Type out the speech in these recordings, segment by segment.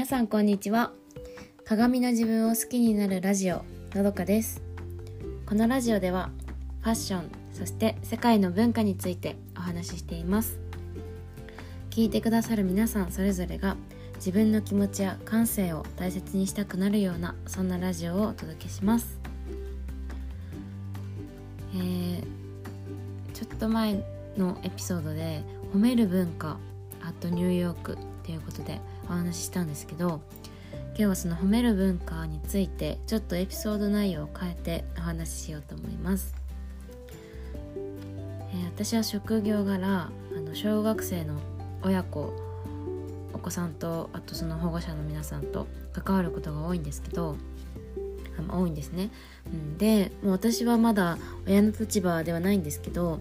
皆さんこんにちは。鏡の自分を好きになるラジオのどかです。このラジオではファッションそして世界の文化についてお話ししています。聞いてくださる皆さんそれぞれが自分の気持ちや感性を大切にしたくなるようなそんなラジオをお届けします。えー、ちょっと前のエピソードで褒める文化アットニューヨークっていうことでお話ししたんですけど今日はその褒める文化についてちょっとエピソード内容を変えてお話ししようと思います、えー、私は職業柄あの小学生の親子お子さんとあとその保護者の皆さんと関わることが多いんですけど多いんですね、うん、でもう私はまだ親の立場ではないんですけど、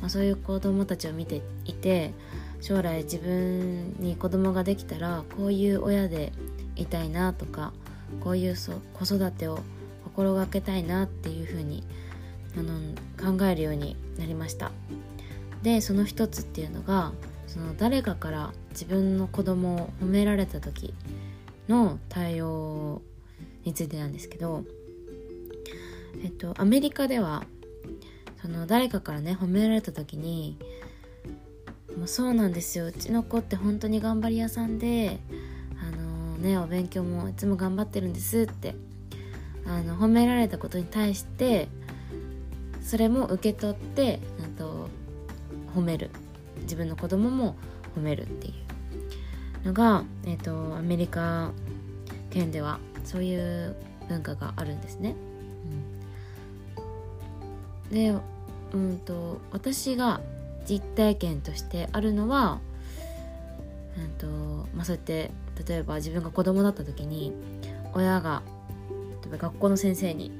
まあ、そういう子供たちを見ていて将来自分に子供ができたらこういう親でいたいなとかこういう子育てを心がけたいなっていうふうにあの考えるようになりました。でその一つっていうのがその誰かから自分の子供を褒められた時の対応についてなんですけどえっとアメリカではその誰かからね褒められた時にもうそうなんですよ。うちの子って本当に頑張り屋さんであのねお勉強もいつも頑張ってるんですってあの褒められたことに対してそれも受け取ってと褒める。自分の子供も褒めるっていうのが、えーと、アメリカ圏ではそういう文化があるんですね。うん、で、うんと私が実体験としてあるのは、うんとまあ、そうやって例えば自分が子供だった時に親が例えば学校の先生に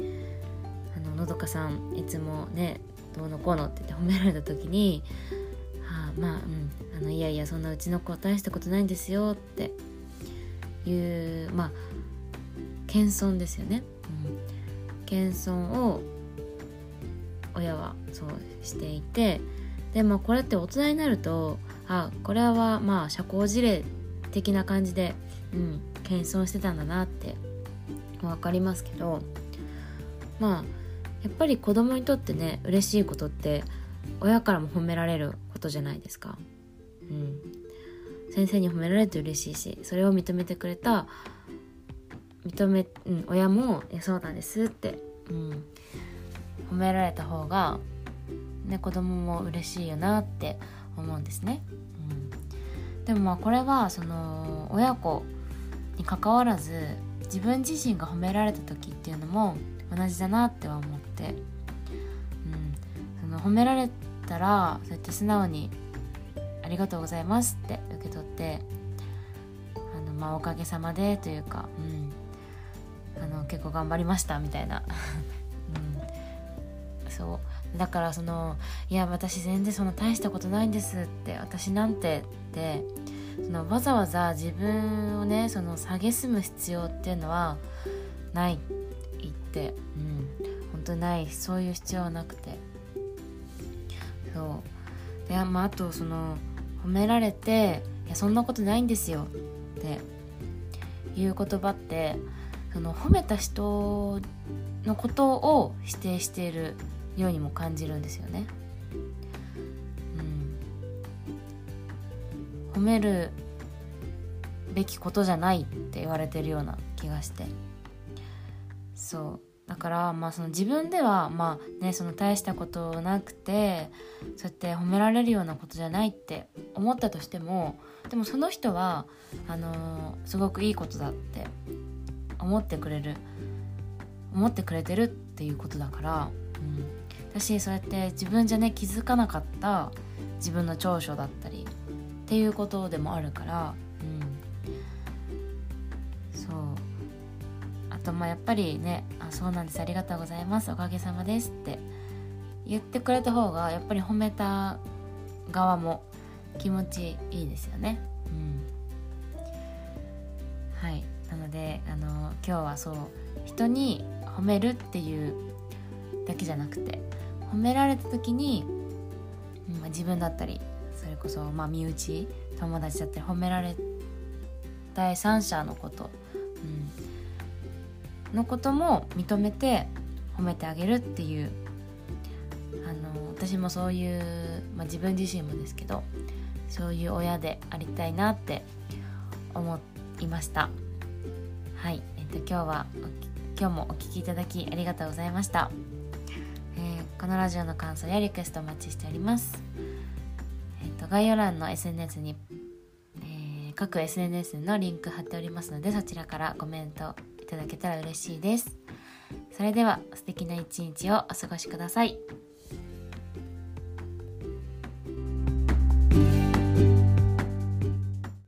「あののどかさんいつもねどうのこうの」って言って褒められた時に「はあ、まあうんあのいやいやそんなうちの子は大したことないんですよ」っていうまあ謙遜ですよね。うん、謙遜を親はそうしていてでもこれって大人になるとあこれはまあ社交辞令的な感じで、うん、謙遜してたんだなって分かりますけどまあやっぱり子供にとってね嬉しいことって親からも褒められることじゃないですか。うん、先生に褒められると嬉しいしそれを認めてくれた認め、うん、親も「そうなんです」って、うん、褒められた方がね、子供も嬉しいよなって思うんですね。うん、でもまあこれはその親子にかかわらず自分自身が褒められた時っていうのも同じだなっては思って、うん、その褒められたらそうやって素直に「ありがとうございます」って受け取ってあの、まあ、おかげさまでというか、うん、あの結構頑張りましたみたいな、そう。だからその「いや私全然そんな大したことないんです」って「私なんて」ってそのわざわざ自分をねその蔑む必要っていうのはない言ってうん。本当ない。そういう必要はなくて。そう。で、まあ、あとその褒められて「いやそんなことないんですよ」っていう言葉ってその褒めた人のことを否定しているようにも感じるんですよね。うん、褒めるべきことじゃないって言われてるような気がして。そう。だからまあその自分ではまあねその大したことなくてそうやって褒められるようなことじゃないって思ったとしてもでもその人はあのー、すごくいいことだって思ってくれる思ってくれてるっていうことだから、うん、私そうやって自分じゃね気づかなかった自分の長所だったりっていうことでもあるからうん。そう。あとまあやっぱりね「あそうなんですありがとうございますおかげさまです」って言ってくれた方がやっぱり褒めた側も気持ちいいですよね。うん、はい。なのであの今日はそう人に褒めるっていうだけじゃなくて褒められた時に、まあ、自分だったりそれこそまあ身内友達だったり褒められ第三者のこと、うん、のことも認めて褒めてあげるっていうあの私もそういう、まあ、自分自身もですけどそういう親でありたいなって思いました。はい、えっと、今日は今日もお聴きいただきありがとうございました、このラジオの感想やリクエストお待ちしておりますえっと概要欄の SNS に、えー、各 SNS のリンク貼っておりますのでそちらからコメントいただけたら嬉しいですそれでは素敵な一日をお過ごしください。